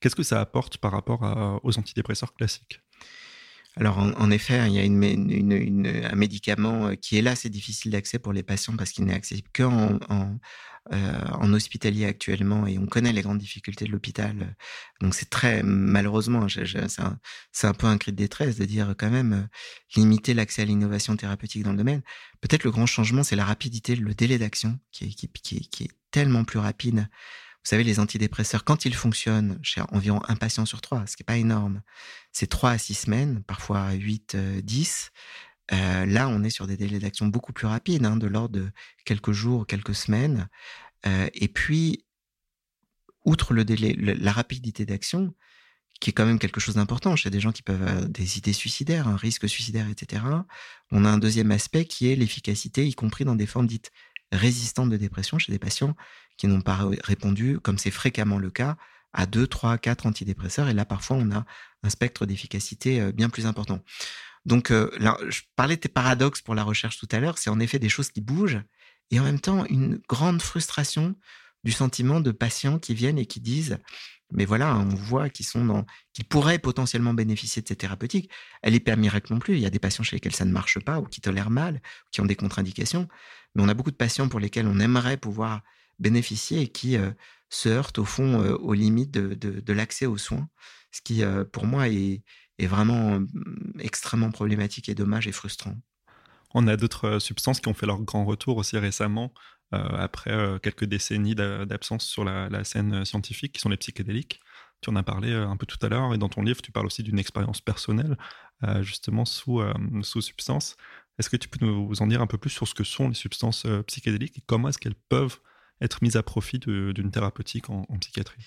Qu'est-ce que ça apporte par rapport aux antidépresseurs classiques? Alors en, effet, il y a une, un médicament euh, qui est là, c'est difficile d'accès pour les patients parce qu'il n'est accessible qu'en en, euh, en hospitalier actuellement et on connaît les grandes difficultés de l'hôpital. Donc c'est très malheureusement, c'est un, peu un cri de détresse de dire quand même euh, limiter l'accès à l'innovation thérapeutique dans le domaine. Peut-être le grand changement, c'est la rapidité, le délai d'action qui, qui, qui est tellement plus rapide. Vous savez, les antidépresseurs, quand ils fonctionnent chez environ un patient sur trois, ce qui n'est pas énorme, c'est trois à six semaines, parfois 8, 10. Euh, euh, là, on est sur des délais d'action beaucoup plus rapides, hein, de l'ordre de quelques jours, quelques semaines. Euh, et puis, outre le délai, la rapidité d'action, qui est quand même quelque chose d'important chez des gens qui peuvent avoir des idées suicidaires, un risque suicidaire, etc. On a un deuxième aspect qui est l'efficacité, y compris dans des formes dites résistantes de dépression chez des patients qui n'ont pas répondu, comme c'est fréquemment le cas, à 2, 3, 4 antidépresseurs. Et là, parfois, on a un spectre d'efficacité euh, bien plus important. Donc, euh, je parlais de tes paradoxes pour la recherche tout à l'heure. C'est en effet des choses qui bougent et en même temps une grande frustration du sentiment de patients qui viennent et qui disent mais voilà, on voit qu'ils sont dans, qu'ils pourraient potentiellement bénéficier de ces thérapeutiques. Elle est pas miracle non plus. Il y a des patients chez lesquels ça ne marche pas ou qui tolèrent mal, qui ont des contre-indications. Mais on a beaucoup de patients pour lesquels on aimerait pouvoir bénéficier et qui euh, se heurtent au fond euh, aux limites de, l'accès aux soins, ce qui euh, pour moi est, vraiment extrêmement problématique et dommage et frustrant. On a d'autres substances qui ont fait leur grand retour aussi récemment, après quelques décennies d'absence sur la, scène scientifique, qui sont les psychédéliques. Tu en as parlé un peu tout à l'heure, et dans ton livre, tu parles aussi d'une expérience personnelle, justement sous, sous substance. Est-ce que tu peux nous en dire un peu plus sur ce que sont les substances psychédéliques et comment est-ce qu'elles peuvent être mise à profit d'une thérapeutique en, psychiatrie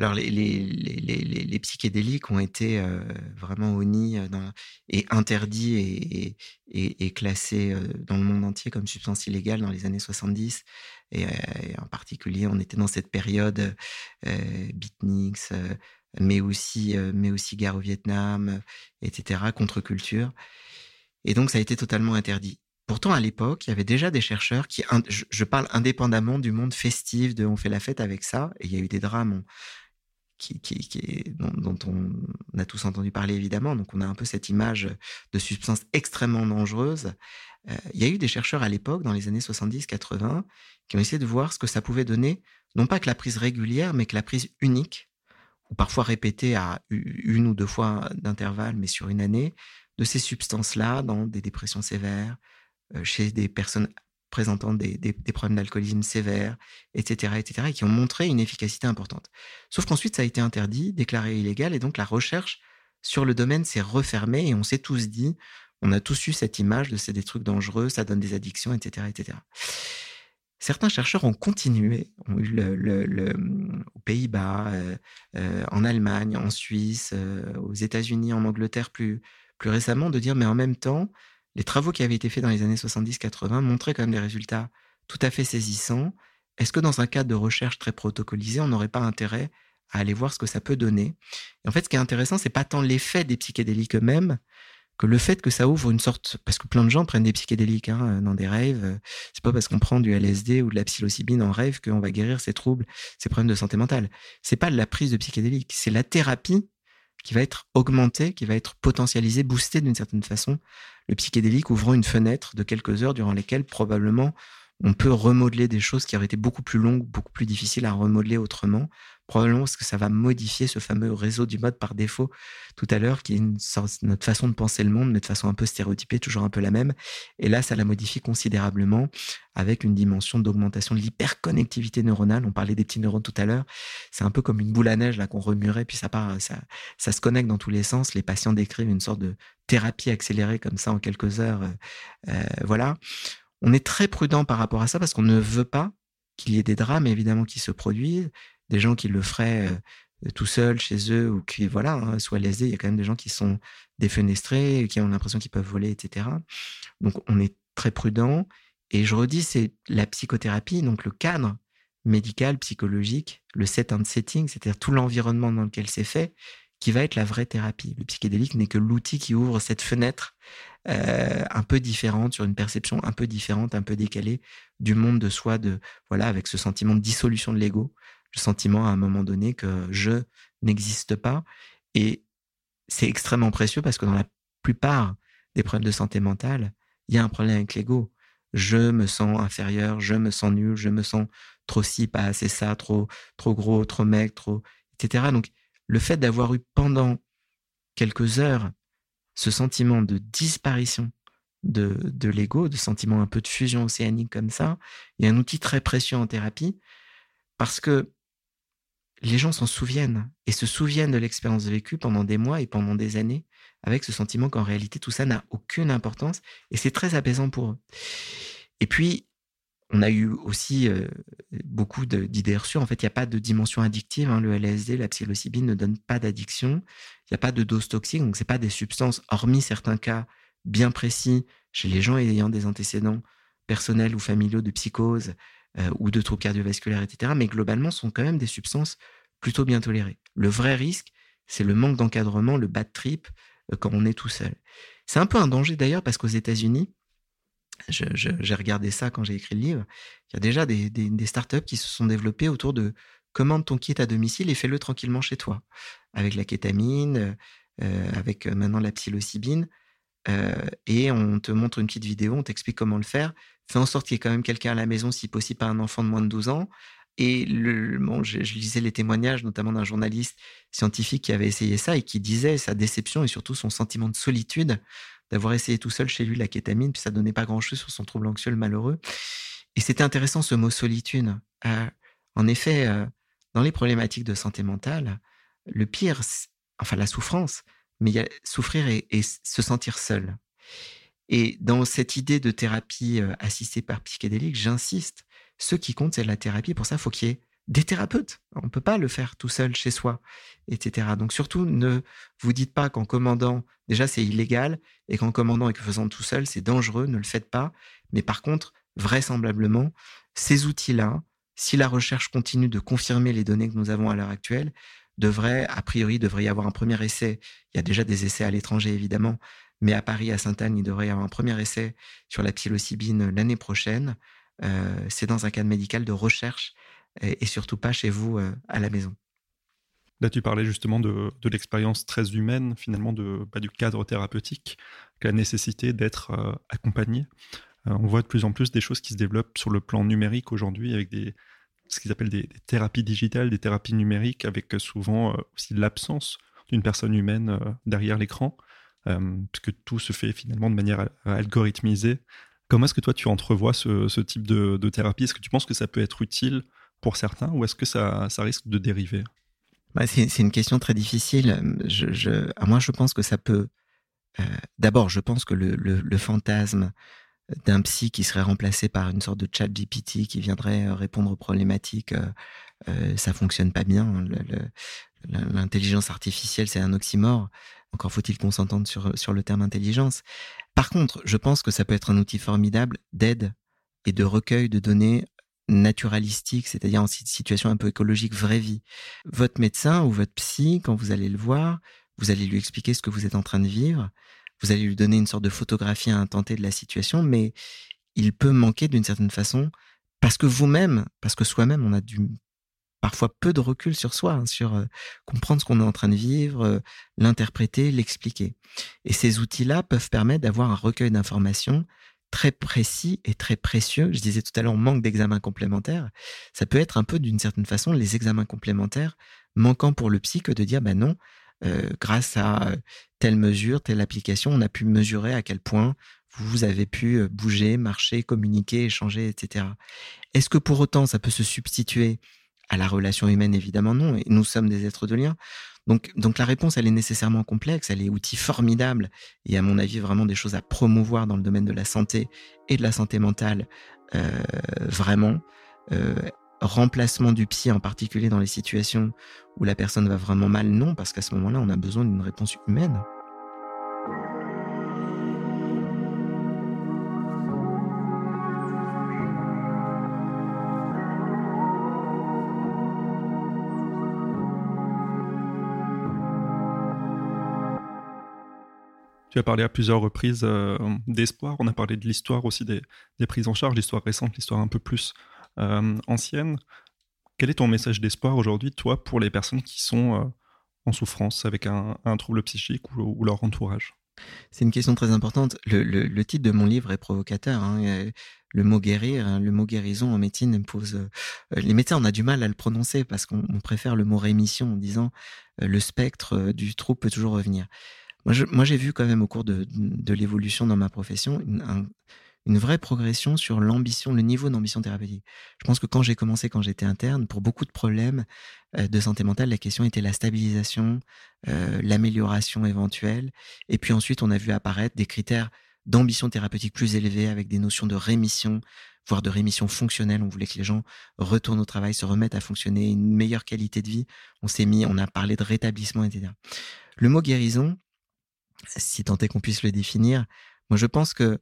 alors, les, psychédéliques ont été euh, vraiment honnis euh, et interdits et, classés euh, dans le monde entier comme substances illégales dans les années 70. Et, en particulier, on était dans cette période euh, beatniks, mais aussi, mais aussi guerre au Vietnam, etc., contre-culture. Et donc, ça a été totalement interdit. Pourtant, à l'époque, il y avait déjà des chercheurs qui, je, parle indépendamment du monde festif, de on fait la fête avec ça, et il y a eu des drames qui, dont, on a tous entendu parler évidemment, donc on a un peu cette image de substances extrêmement dangereuses. Euh, il y a eu des chercheurs à l'époque, dans les années 70-80, qui ont essayé de voir ce que ça pouvait donner, non pas que la prise régulière, mais que la prise unique, ou parfois répétée à une ou deux fois d'intervalle, mais sur une année, de ces substances-là dans des dépressions sévères, chez des personnes présentant des, problèmes d'alcoolisme sévères, etc., etc., et qui ont montré une efficacité importante. Sauf qu'ensuite, ça a été interdit, déclaré illégal, et donc la recherche sur le domaine s'est refermée, et on s'est tous dit, on a tous eu cette image de c'est des trucs dangereux, ça donne des addictions, etc., etc. Certains chercheurs ont continué, ont eu le, aux Pays-Bas, euh, euh, en Allemagne, en Suisse, aux États-Unis, en Angleterre plus, plus récemment, de dire mais en même temps, les travaux qui avaient été faits dans les années 70-80 montraient quand même des résultats tout à fait saisissants. Est-ce que dans un cadre de recherche très protocolisé, on n'aurait pas intérêt à aller voir ce que ça peut donner? En fait, ce qui est intéressant, c'est pas tant l'effet des psychédéliques eux-mêmes que le fait que ça ouvre une sorte, parce que plein de gens prennent des psychédéliques hein, dans des rêves. C'est pas parce qu'on prend du LSD ou de la psilocybine en rêve qu'on va guérir ces troubles, ces problèmes de santé mentale. C'est pas la prise de psychédéliques, c'est la thérapie qui va être augmenté, qui va être potentialisé, boosté d'une certaine façon, le psychédélique ouvrant une fenêtre de quelques heures durant lesquelles probablement on peut remodeler des choses qui auraient été beaucoup plus longues, beaucoup plus difficiles à remodeler autrement, probablement parce que ça va modifier ce fameux réseau du mode par défaut tout à l'heure, qui est notre façon de penser le monde, mais de façon un peu stéréotypée, toujours un peu la même. Et là, ça la modifie considérablement avec une dimension d'augmentation de l'hyperconnectivité neuronale. On parlait des petits neurones tout à l'heure. C'est un peu comme une boule à neige là qu'on remuerait, puis ça part, ça, ça se connecte dans tous les sens. Les patients décrivent une sorte de thérapie accélérée comme ça en quelques heures. Euh, euh voilà. On est très prudent par rapport à ça parce qu'on ne veut pas qu'il y ait des drames évidemment qui se produisent, des gens qui le feraient euh, tout seuls chez eux ou qui voilà hein, soit lésés. Il y a quand même des gens qui sont défenestrés, qui ont l'impression qu'ils peuvent voler, etc. Donc on est très prudent. Et je redis, c'est la psychothérapie, donc le cadre médical, psychologique, le set and setting, c'est-à-dire tout l'environnement dans lequel c'est fait, qui va être la vraie thérapie. Le psychédélique n'est que l'outil qui ouvre cette fenêtre euh, un peu différente, sur une perception un peu différente, un peu décalée du monde de soi, de voilà, avec ce sentiment de dissolution de l'ego, le sentiment à un moment donné que je n'existe pas. Et c'est extrêmement précieux parce que dans la plupart des problèmes de santé mentale, il y a un problème avec l'ego. Je me sens inférieur, je me sens nul, je me sens trop ci, pas assez ça, trop, trop gros, trop mec, trop, etc. Donc, le fait d'avoir eu pendant quelques heures ce sentiment de disparition de, l'ego, de sentiment un peu de fusion océanique comme ça, est un outil très précieux en thérapie parce que les gens s'en souviennent et se souviennent de l'expérience vécue pendant des mois et pendant des années avec ce sentiment qu'en réalité tout ça n'a aucune importance et c'est très apaisant pour eux. Et puis, on a eu aussi euh, beaucoup d'idées reçues. En fait, il n'y a pas de dimension addictive. Hein. Le LSD, la psilocybine ne donne pas d'addiction. Il n'y a pas de dose toxique. Donc, c'est pas des substances, hormis certains cas bien précis chez les gens ayant des antécédents personnels ou familiaux de psychose euh, ou de troubles cardiovasculaires, etc. Mais globalement, ce sont quand même des substances plutôt bien tolérées. Le vrai risque, c'est le manque d'encadrement, le bad trip euh, quand on est tout seul. C'est un peu un danger d'ailleurs parce qu'aux États-Unis, j'ai regardé ça quand j'ai écrit le livre. Il y a déjà des, startups qui se sont développées autour de commande ton kit à domicile et fais-le tranquillement chez toi, avec la kétamine, euh, avec euh, maintenant la psilocybine. Euh, et on te montre une petite vidéo, on t'explique comment le faire. Fais en sorte qu'il y ait quand même quelqu'un à la maison, si possible pas un enfant de moins de 12 ans. Et le, je, lisais les témoignages, notamment d'un journaliste scientifique qui avait essayé ça et qui disait sa déception et surtout son sentiment de solitude d'avoir essayé tout seul chez lui la kétamine, puis ça donnait pas grand-chose sur son trouble anxieux, malheureux. Et c'était intéressant ce mot solitude. Euh, en effet, euh, dans les problématiques de santé mentale, le pire, enfin la souffrance, mais y a souffrir et, se sentir seul. Et dans cette idée de thérapie euh, assistée par psychédélique, j'insiste, ce qui compte, c'est la thérapie. Pour ça, faut qu'il y ait des thérapeutes. On ne peut pas le faire tout seul chez soi, etc. Donc surtout, ne vous dites pas qu'en commandant, déjà c'est illégal, et qu'en commandant et que faisant tout seul, c'est dangereux, ne le faites pas. Mais par contre, vraisemblablement, ces outils-là, si la recherche continue de confirmer les données que nous avons à l'heure actuelle, devrait, a priori, devrait y avoir un premier essai. Il y a déjà des essais à l'étranger, évidemment, Mais à Paris, à Sainte-Anne, il devrait y avoir un premier essai sur la psilocybine l'année prochaine. c'est dans un cadre médical de recherche et, surtout pas chez vous à la maison. Là, tu parlais justement de, l'expérience très humaine, finalement, de, bah, du cadre thérapeutique, la nécessité d'être accompagné. on voit de plus en plus des choses qui se développent sur le plan numérique aujourd'hui, avec des, ce qu'ils appellent des, thérapies digitales, des thérapies numériques, avec souvent euh, aussi l'absence d'une personne humaine euh, derrière l'écran, euh, puisque tout se fait finalement de manière algorithmisée. Comment est-ce que toi tu entrevois ce, type de, thérapie? Est-ce que tu penses que ça peut être utile pour certains ou est-ce que ça, risque de dériver? Bah, c'est, une question très difficile. Je, moi, je pense que ça peut. d'abord, je pense que le fantasme d'un psy qui serait remplacé par une sorte de chat GPT qui viendrait euh, répondre aux problématiques, euh, euh, ça fonctionne pas bien. L'intelligence artificielle, c'est un oxymore. Encore faut-il qu'on s'entende sur, sur le terme intelligence. Par contre, je pense que ça peut être un outil formidable d'aide et de recueil de données naturalistiques, c'est-à-dire en situation un peu écologique, vraie vie. Votre médecin ou votre psy, quand vous allez le voir, vous allez lui expliquer ce que vous êtes en train de vivre vous allez lui donner une sorte de photographie à un tenté de la situation, mais il peut manquer d'une certaine façon parce que vous-même, parce que soi-même, on a du parfois peu de recul sur soi, hein, sur euh, comprendre ce qu'on est en train de vivre, euh, l'interpréter, l'expliquer. Et ces outils-là peuvent permettre d'avoir un recueil d'informations très précis et très précieux. Je disais tout à l'heure, on manque d'examens complémentaires. Ça peut être un peu d'une certaine façon les examens complémentaires manquant pour le psy que de dire, ben non, euh, grâce à telle mesure, telle application, on a pu mesurer à quel point vous avez pu bouger, marcher, communiquer, échanger, etc. Est-ce que pour autant ça peut se substituer à la relation humaine Évidemment non, et nous sommes des êtres de lien. Donc, donc la réponse, elle est nécessairement complexe, elle est outil formidable, et à mon avis vraiment des choses à promouvoir dans le domaine de la santé et de la santé mentale, euh, vraiment. Euh, remplacement du psy, en particulier dans les situations où la personne va vraiment mal, non, parce qu'à ce moment-là, on a besoin d'une réponse humaine. Tu as parlé à plusieurs reprises euh, d'espoir. On a parlé de l'histoire aussi des, des prises en charge, l'histoire récente, l'histoire un peu plus euh, ancienne. Quel est ton message d'espoir aujourd'hui, toi, pour les personnes qui sont euh, en souffrance avec un, trouble psychique ou, leur entourage? C'est une question très importante. Le, titre de mon livre est provocateur. Hein. Le mot guérir, hein, le mot guérison en médecine pose. Les médecins, on a du mal à le prononcer parce qu'on préfère le mot rémission en disant le spectre du trouble peut toujours revenir. Moi, j'ai vu quand même au cours de, l'évolution dans ma profession un, une vraie progression sur l'ambition, le niveau d'ambition thérapeutique. Je pense que quand j'ai commencé, quand j'étais interne, pour beaucoup de problèmes euh, de santé mentale, la question était la stabilisation, euh, l'amélioration éventuelle. Et puis ensuite, on a vu apparaître des critères d'ambition thérapeutique plus élevés avec des notions de rémission, voire de rémission fonctionnelle. On voulait que les gens retournent au travail, se remettent à fonctionner, une meilleure qualité de vie. On s'est mis, on a parlé de rétablissement, etc. Le mot guérison, si tant est qu'on puisse le définir, moi je pense que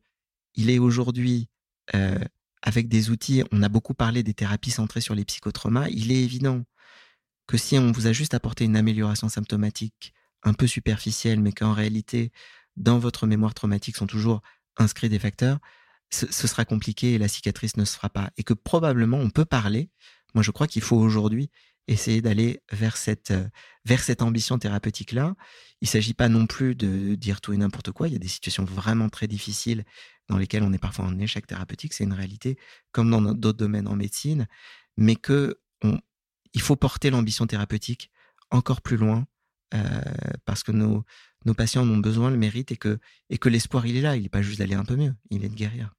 il est aujourd'hui euh, avec des outils, on a beaucoup parlé des thérapies centrées sur les psychotraumas, il est évident que si on vous a juste apporté une amélioration symptomatique un peu superficielle, mais qu'en réalité, dans votre mémoire traumatique sont toujours inscrits des facteurs, ce, sera compliqué et la cicatrice ne se fera pas. Et que probablement on peut parler. Moi, je crois qu'il faut aujourd'hui essayer d'aller vers cette, euh, vers cette ambition thérapeutique-là. Il ne s'agit pas non plus de dire tout et n'importe quoi. Il y a des situations vraiment très difficiles dans lesquelles on est parfois en échec thérapeutique. C'est une réalité, comme dans d'autres domaines en médecine, mais que il faut porter l'ambition thérapeutique encore plus loin euh, parce que nos, nos patients en ont besoin, le mérite et que, et que l'espoir, il est là. Il n'est pas juste d'aller un peu mieux, il est de guérir.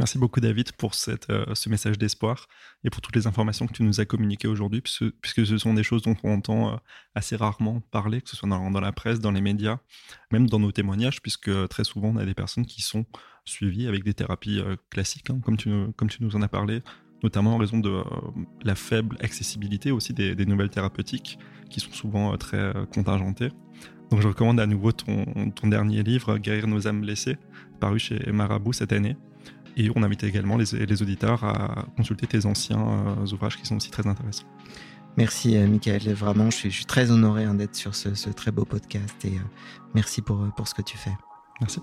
Merci beaucoup David pour euh, ce message d'espoir et pour toutes les informations que tu nous as communiquées aujourd'hui, puisque, ce sont des choses dont on entend euh, assez rarement parler, que ce soit dans, la presse, dans les médias, même dans nos témoignages, puisque très souvent on a des personnes qui sont suivies avec des thérapies euh, classiques, hein, comme, tu, nous en as parlé, notamment en raison de la faible accessibilité aussi des, des, nouvelles thérapeutiques, qui sont souvent très contingentées. Donc je recommande à nouveau ton, ton dernier livre, Guérir nos âmes blessées, paru chez Marabout cette année. Et on invite également les, auditeurs à consulter tes anciens euh, ouvrages qui sont aussi très intéressants. Merci euh, Michael, vraiment je suis, très honoré hein, d'être sur ce, très beau podcast et euh, merci pour, pour ce que tu fais. Merci.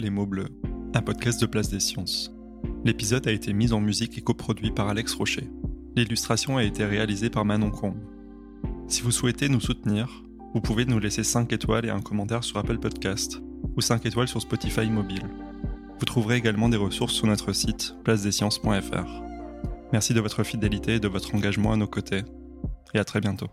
Les mots bleus, un podcast de Place des Sciences. L'épisode a été mis en musique et coproduit par Alex Rocher. L'illustration a été réalisée par Manon Combe. Si vous souhaitez nous soutenir, vous pouvez nous laisser 5 étoiles et un commentaire sur Apple Podcast ou 5 étoiles sur Spotify mobile. Vous trouverez également des ressources sur notre site placedesciences.fr. Merci de votre fidélité et de votre engagement à nos côtés, et à très bientôt.